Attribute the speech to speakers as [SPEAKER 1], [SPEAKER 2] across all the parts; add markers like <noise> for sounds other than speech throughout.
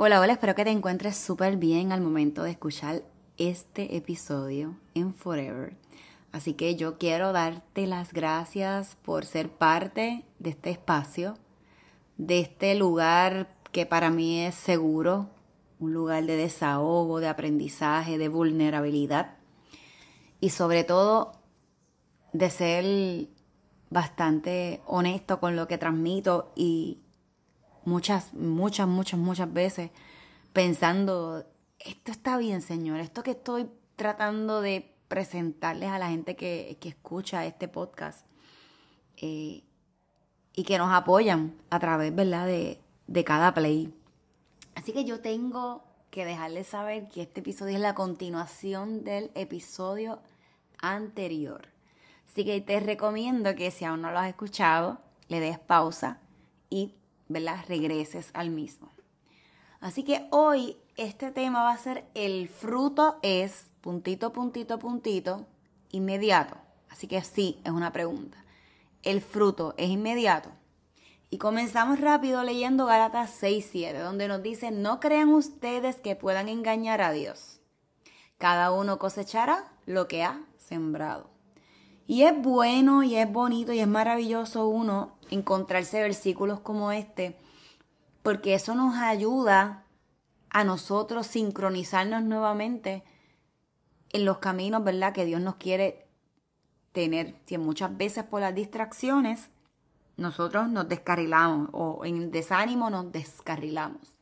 [SPEAKER 1] Hola, hola, espero que te encuentres súper bien al momento de escuchar este episodio en Forever. Así que yo quiero darte las gracias por ser parte de este espacio, de este lugar que para mí es seguro, un lugar de desahogo, de aprendizaje, de vulnerabilidad y sobre todo de ser bastante honesto con lo que transmito y muchas, muchas, muchas, muchas veces pensando, esto está bien, Señor, esto que estoy tratando de presentarles a la gente que, escucha este podcast eh, y que nos apoyan a través, ¿verdad?, de, de cada play. Así que yo tengo que dejarles saber que este episodio es la continuación del episodio anterior. Así que te recomiendo que si aún no lo has escuchado, le des pausa y ¿verdad? regreses al mismo. Así que hoy este tema va a ser el fruto es puntito, puntito, puntito, inmediato. Así que sí, es una pregunta. El fruto es inmediato. Y comenzamos rápido leyendo Gálatas 6:7, donde nos dice, no crean ustedes que puedan engañar a Dios. Cada uno cosechará lo que ha sembrado. Y es bueno y es bonito y es maravilloso uno encontrarse versículos como este, porque eso nos ayuda a nosotros sincronizarnos nuevamente en los caminos, ¿verdad? Que Dios nos quiere tener. Si muchas veces por las distracciones nosotros nos descarrilamos o en desánimo nos descarrilamos.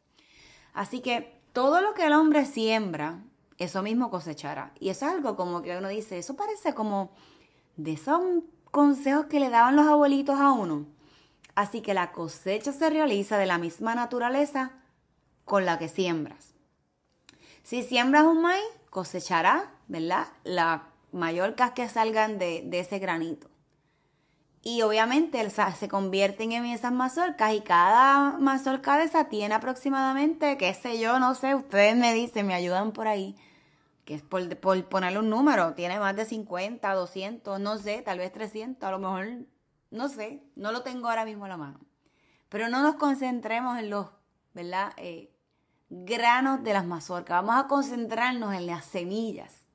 [SPEAKER 1] Así que todo lo que el hombre siembra, eso mismo cosechará. Y eso es algo como que uno dice, eso parece como de esos consejos que le daban los abuelitos a uno. Así que la cosecha se realiza de la misma naturaleza con la que siembras. Si siembras un maíz, cosechará, ¿verdad? La mayor que salgan de, ese granito. Y obviamente se convierten en esas mazorcas y cada mazorca de esa tiene aproximadamente, qué sé yo, no sé, ustedes me dicen, me ayudan por ahí, que es por, ponerle un número, tiene más de 50, 200, no sé, tal vez 300, a lo mejor, no sé, no lo tengo ahora mismo en la mano. Pero no nos concentremos en los. Eh, granos de las mazorcas, vamos a concentrarnos en las semillas.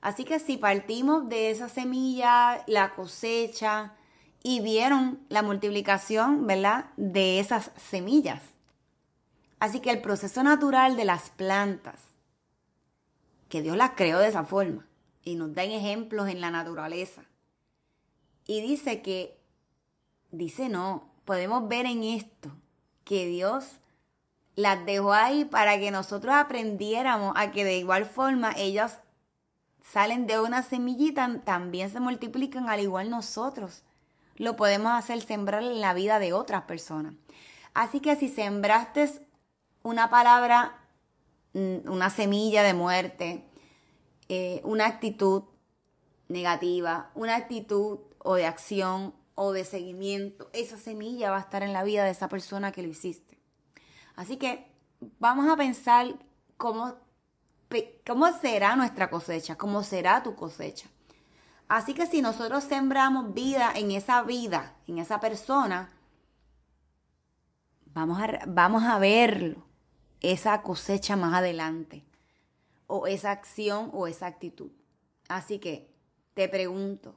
[SPEAKER 1] Así que si partimos de esa semilla, la cosecha, y vieron la multiplicación. De esas semillas. Así que el proceso natural de las plantas que Dios las creó de esa forma y nos da ejemplos en la naturaleza. Y dice que, dice no, podemos ver en esto que Dios las dejó ahí para que nosotros aprendiéramos a que de igual forma ellas salen de una semillita, también se multiplican al igual nosotros. Lo podemos hacer sembrar en la vida de otras personas. Así que si sembraste una palabra, una semilla de muerte, eh, una actitud negativa, una actitud o de acción o de seguimiento, esa semilla va a estar en la vida de esa persona que lo hiciste. Así que vamos a pensar cómo, cómo será nuestra cosecha, cómo será tu cosecha. Así que si nosotros sembramos vida en esa vida, en esa persona, vamos a, vamos a verlo, esa cosecha más adelante, o esa acción o esa actitud. Así que te pregunto,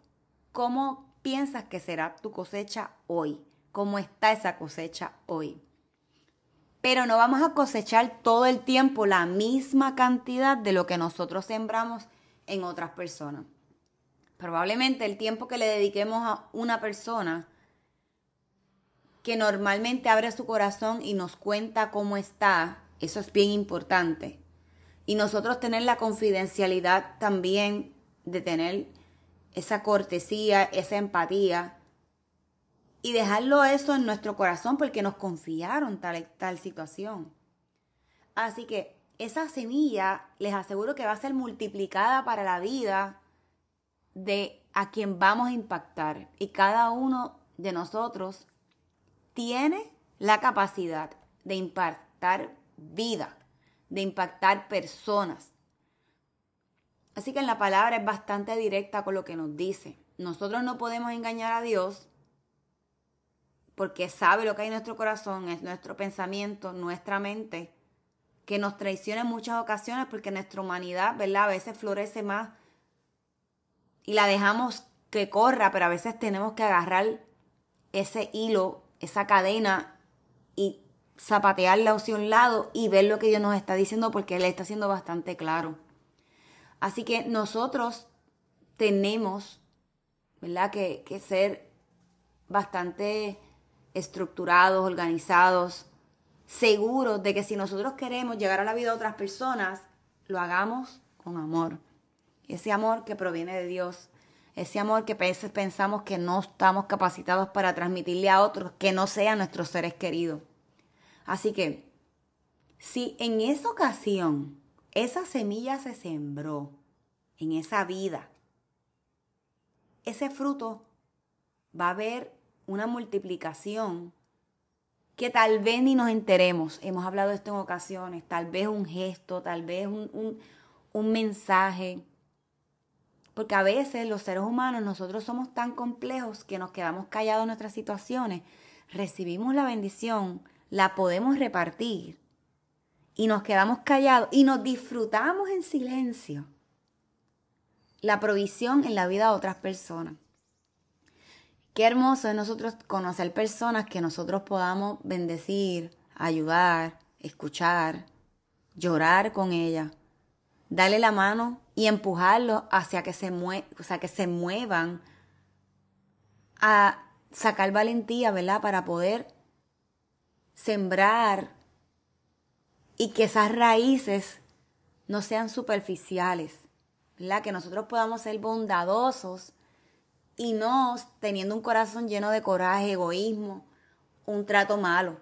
[SPEAKER 1] ¿cómo piensas que será tu cosecha hoy? ¿Cómo está esa cosecha hoy? Pero no vamos a cosechar todo el tiempo la misma cantidad de lo que nosotros sembramos en otras personas. Probablemente el tiempo que le dediquemos a una persona que normalmente abre su corazón y nos cuenta cómo está, eso es bien importante. Y nosotros tener la confidencialidad también de tener esa cortesía, esa empatía y dejarlo eso en nuestro corazón porque nos confiaron tal, tal situación. Así que esa semilla les aseguro que va a ser multiplicada para la vida de a quien vamos a impactar. Y cada uno de nosotros tiene la capacidad de impactar vida, de impactar personas. Así que en la palabra es bastante directa con lo que nos dice. Nosotros no podemos engañar a Dios porque sabe lo que hay en nuestro corazón, es nuestro pensamiento, nuestra mente, que nos traiciona en muchas ocasiones porque nuestra humanidad, ¿verdad? A veces florece más y la dejamos que corra, pero a veces tenemos que agarrar ese hilo esa cadena y zapatearla hacia un lado y ver lo que Dios nos está diciendo porque Él está siendo bastante claro. Así que nosotros tenemos, ¿verdad? Que, que ser bastante estructurados, organizados, seguros de que si nosotros queremos llegar a la vida de otras personas, lo hagamos con amor. Ese amor que proviene de Dios ese amor que a veces pensamos que no estamos capacitados para transmitirle a otros que no sean nuestros seres queridos. Así que, si en esa ocasión esa semilla se sembró en esa vida, ese fruto va a haber una multiplicación que tal vez ni nos enteremos. Hemos hablado de esto en ocasiones, tal vez un gesto, tal vez un, un, mensaje, porque a veces los seres humanos, nosotros somos tan complejos que nos quedamos callados en nuestras situaciones. Recibimos la bendición, la podemos repartir y nos quedamos callados y nos disfrutamos en silencio la provisión en la vida de otras personas. Qué hermoso es nosotros conocer personas que nosotros podamos bendecir, ayudar, escuchar, llorar con ellas, darle la mano y empujarlos hacia que se, o sea, que se muevan a sacar valentía, ¿verdad? Para poder sembrar y que esas raíces no sean superficiales, ¿verdad? Que nosotros podamos ser bondadosos y no teniendo un corazón lleno de coraje, egoísmo, un trato malo.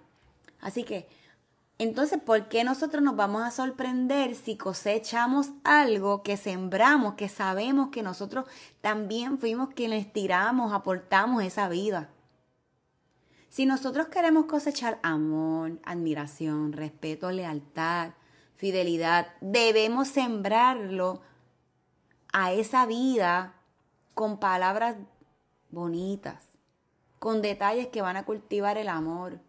[SPEAKER 1] Así que entonces, ¿por qué nosotros nos vamos a sorprender si cosechamos algo que sembramos, que sabemos que nosotros también fuimos quienes tiramos, aportamos esa vida? Si nosotros queremos cosechar amor, admiración, respeto, lealtad, fidelidad, debemos sembrarlo a esa vida con palabras bonitas, con detalles que van a cultivar el amor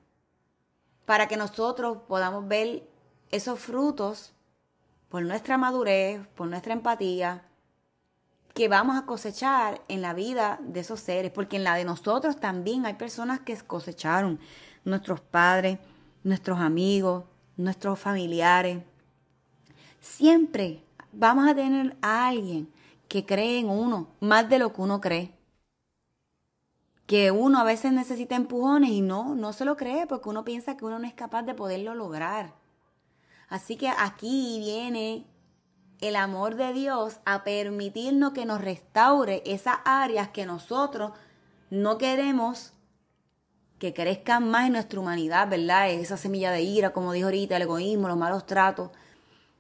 [SPEAKER 1] para que nosotros podamos ver esos frutos por nuestra madurez, por nuestra empatía, que vamos a cosechar en la vida de esos seres, porque en la de nosotros también hay personas que cosecharon, nuestros padres, nuestros amigos, nuestros familiares. Siempre vamos a tener a alguien que cree en uno más de lo que uno cree que uno a veces necesita empujones y no, no se lo cree porque uno piensa que uno no es capaz de poderlo lograr. Así que aquí viene el amor de Dios a permitirnos que nos restaure esas áreas que nosotros no queremos que crezcan más en nuestra humanidad, ¿verdad? Esa semilla de ira, como dijo ahorita, el egoísmo, los malos tratos.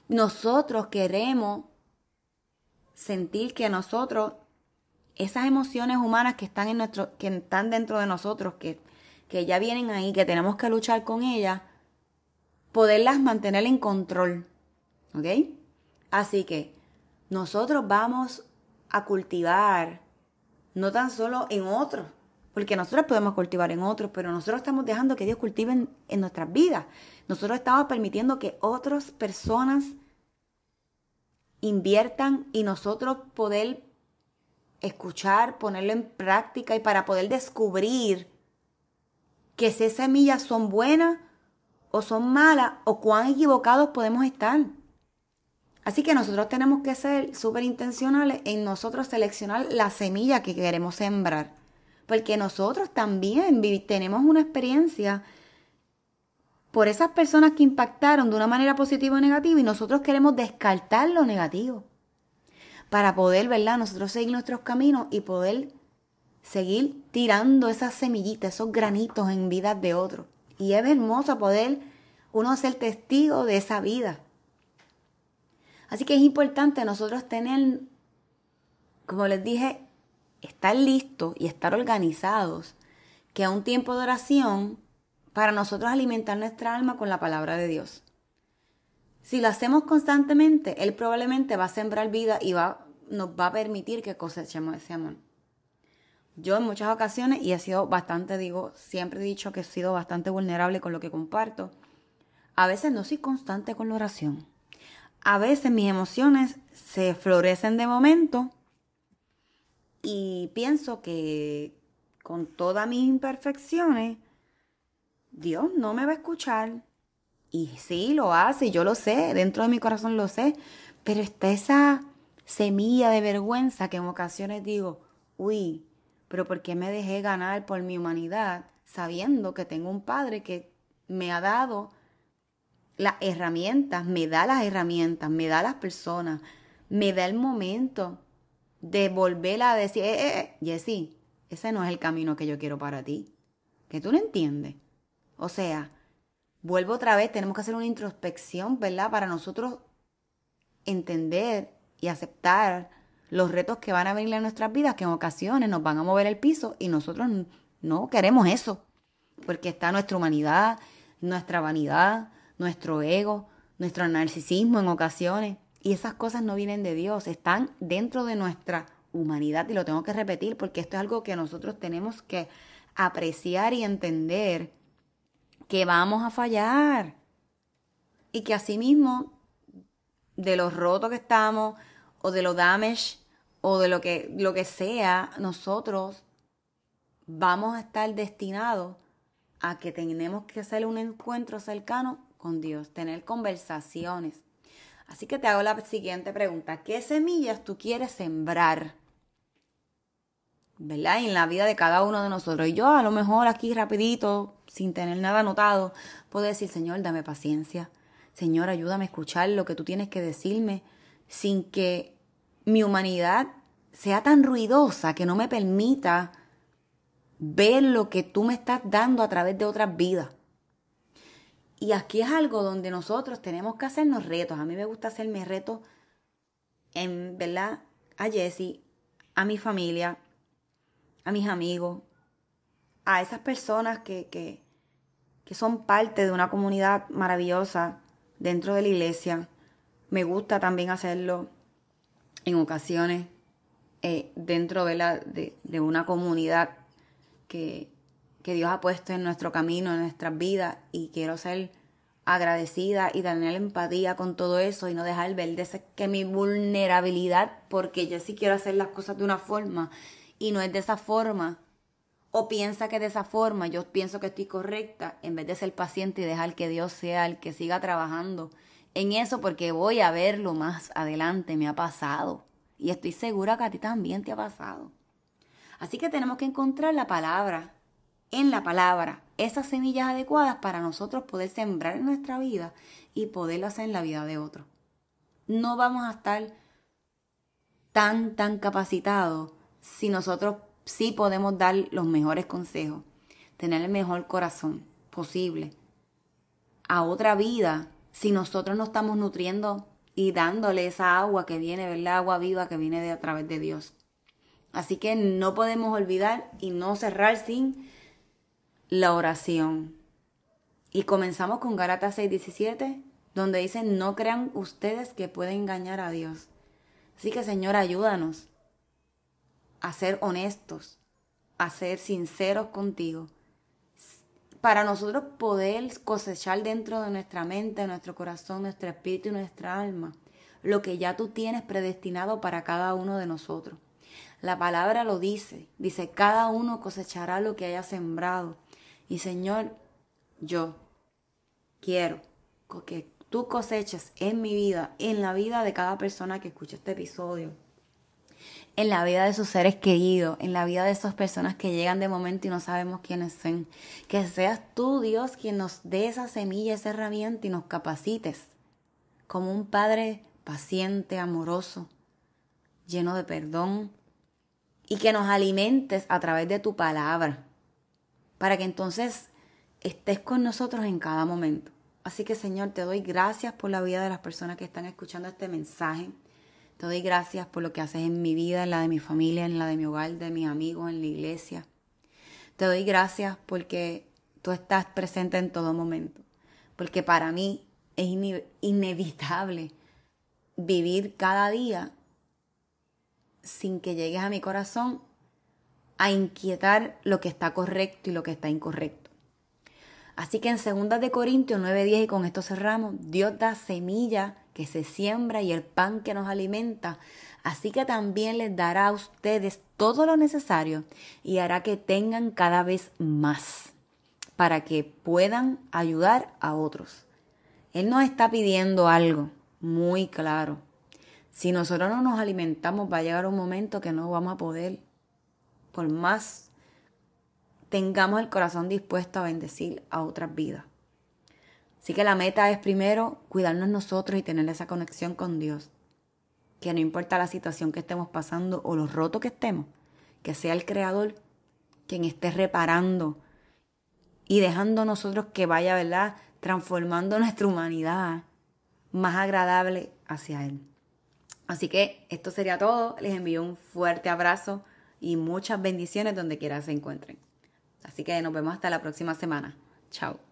[SPEAKER 1] Nosotros queremos sentir que nosotros, esas emociones humanas que están, en nuestro, que están dentro de nosotros, que, que ya vienen ahí, que tenemos que luchar con ellas, poderlas mantener en control. ¿Ok? Así que nosotros vamos a cultivar, no tan solo en otros, porque nosotros podemos cultivar en otros, pero nosotros estamos dejando que Dios cultive en, nuestras vidas. Nosotros estamos permitiendo que otras personas inviertan y nosotros poder escuchar, ponerlo en práctica y para poder descubrir que esas semillas son buenas o son malas o cuán equivocados podemos estar. Así que nosotros tenemos que ser súper intencionales en nosotros seleccionar la semilla que queremos sembrar. Porque nosotros también tenemos una experiencia por esas personas que impactaron de una manera positiva o negativa y nosotros queremos descartar lo negativo para poder, ¿verdad? Nosotros seguir nuestros caminos y poder seguir tirando esas semillitas, esos granitos en vidas de otros. Y es hermoso poder uno ser testigo de esa vida. Así que es importante nosotros tener, como les dije, estar listos y estar organizados, que a un tiempo de oración para nosotros alimentar nuestra alma con la palabra de Dios. Si lo hacemos constantemente, Él probablemente va a sembrar vida y va, nos va a permitir que cosechemos ese amor. Yo en muchas ocasiones, y he sido bastante, digo, siempre he dicho que he sido bastante vulnerable con lo que comparto, a veces no soy constante con la oración. A veces mis emociones se florecen de momento y pienso que con todas mis imperfecciones, Dios no me va a escuchar. Y sí, lo hace, yo lo sé, dentro de mi corazón lo sé, pero está esa semilla de vergüenza que en ocasiones digo, uy, pero ¿por qué me dejé ganar por mi humanidad sabiendo que tengo un padre que me ha dado las herramientas, me da las herramientas, me da las personas, me da el momento de volver a decir, eh, eh, eh Jessy, ese no es el camino que yo quiero para ti. Que tú no entiendes. O sea, vuelvo otra vez, tenemos que hacer una introspección, ¿verdad? Para nosotros entender y aceptar los retos que van a venir en nuestras vidas, que en ocasiones nos van a mover el piso y nosotros no queremos eso, porque está nuestra humanidad, nuestra vanidad, nuestro ego, nuestro narcisismo en ocasiones, y esas cosas no vienen de Dios, están dentro de nuestra humanidad, y lo tengo que repetir porque esto es algo que nosotros tenemos que apreciar y entender que vamos a fallar. Y que asimismo, de lo roto que estamos, o de lo damage, o de lo que, lo que sea, nosotros vamos a estar destinados a que tenemos que hacer un encuentro cercano con Dios, tener conversaciones. Así que te hago la siguiente pregunta. ¿Qué semillas tú quieres sembrar? ¿verdad? en la vida de cada uno de nosotros. Y yo a lo mejor aquí rapidito, sin tener nada anotado, puedo decir, Señor, dame paciencia. Señor, ayúdame a escuchar lo que tú tienes que decirme sin que mi humanidad sea tan ruidosa que no me permita ver lo que tú me estás dando a través de otras vidas. Y aquí es algo donde nosotros tenemos que hacernos retos. A mí me gusta hacerme retos en, ¿verdad? A Jessie, a mi familia, a mis amigos, a esas personas que, que, son parte de una comunidad maravillosa dentro de la iglesia. Me gusta también hacerlo en ocasiones eh, dentro de, la, de, de una comunidad que, que Dios ha puesto en nuestro camino, en nuestras vidas, y quiero ser agradecida y tener empatía con todo eso y no dejar ver de que mi vulnerabilidad, porque yo sí quiero hacer las cosas de una forma y no es de esa forma, o piensa que de esa forma yo pienso que estoy correcta, en vez de ser paciente y dejar que Dios sea el que siga trabajando en eso, porque voy a verlo más adelante, me ha pasado. Y estoy segura que a ti también te ha pasado. Así que tenemos que encontrar la palabra, en la palabra, esas semillas adecuadas para nosotros poder sembrar en nuestra vida y poderlo hacer en la vida de otros. no vamos a estar tan, tan capacitados si nosotros sí podemos dar los mejores consejos, tener el mejor corazón posible a otra vida si nosotros no estamos nutriendo y dándole esa agua que viene, ¿verdad? Agua viva que viene de a través de Dios. Así que no podemos olvidar y no cerrar sin la oración. Y comenzamos con Gálatas 6:17, donde dice, no crean ustedes que pueden engañar a Dios. Así que Señor, ayúdanos a ser honestos, a ser sinceros contigo, para nosotros poder cosechar dentro de nuestra mente, nuestro corazón, nuestro espíritu y nuestra alma lo que ya tú tienes predestinado para cada uno de nosotros. La palabra lo dice, dice, cada uno cosechará lo que haya sembrado. Y Señor, yo quiero que tú coseches en mi vida, en la vida de cada persona que escuche este episodio, en la vida de sus seres queridos, en la vida de esas personas que llegan de momento y no sabemos quiénes son. Que seas tú, Dios, quien nos dé esa semilla, esa herramienta y nos capacites como un Padre paciente, amoroso, lleno de perdón y que nos alimentes a través de tu palabra para que entonces estés con nosotros en cada momento. Así que Señor, te doy gracias por la vida de las personas que están escuchando este mensaje. Te doy gracias por lo que haces en mi vida, en la de mi familia, en la de mi hogar, de mis amigos, en la iglesia. Te doy gracias porque tú estás presente en todo momento. Porque para mí es inevitable vivir cada día sin que llegues a mi corazón a inquietar lo que está correcto y lo que está incorrecto. Así que en 2 de Corintios 9:10 y con esto cerramos, Dios da semilla que se siembra y el pan que nos alimenta. Así que también les dará a ustedes todo lo necesario y hará que tengan cada vez más para que puedan ayudar a otros. Él nos está pidiendo algo muy claro. Si nosotros no nos alimentamos, va a llegar un momento que no vamos a poder, por más tengamos el corazón dispuesto a bendecir a otras vidas. Así que la meta es primero cuidarnos nosotros y tener esa conexión con Dios. Que no importa la situación que estemos pasando o lo roto que estemos, que sea el Creador quien esté reparando y dejando nosotros que vaya, ¿verdad? Transformando <laughs> nuestra humanidad más agradable hacia Él. Así que esto sería todo. Les envío un fuerte abrazo y muchas bendiciones donde quiera se encuentren. Así que nos vemos hasta la próxima semana. Chao.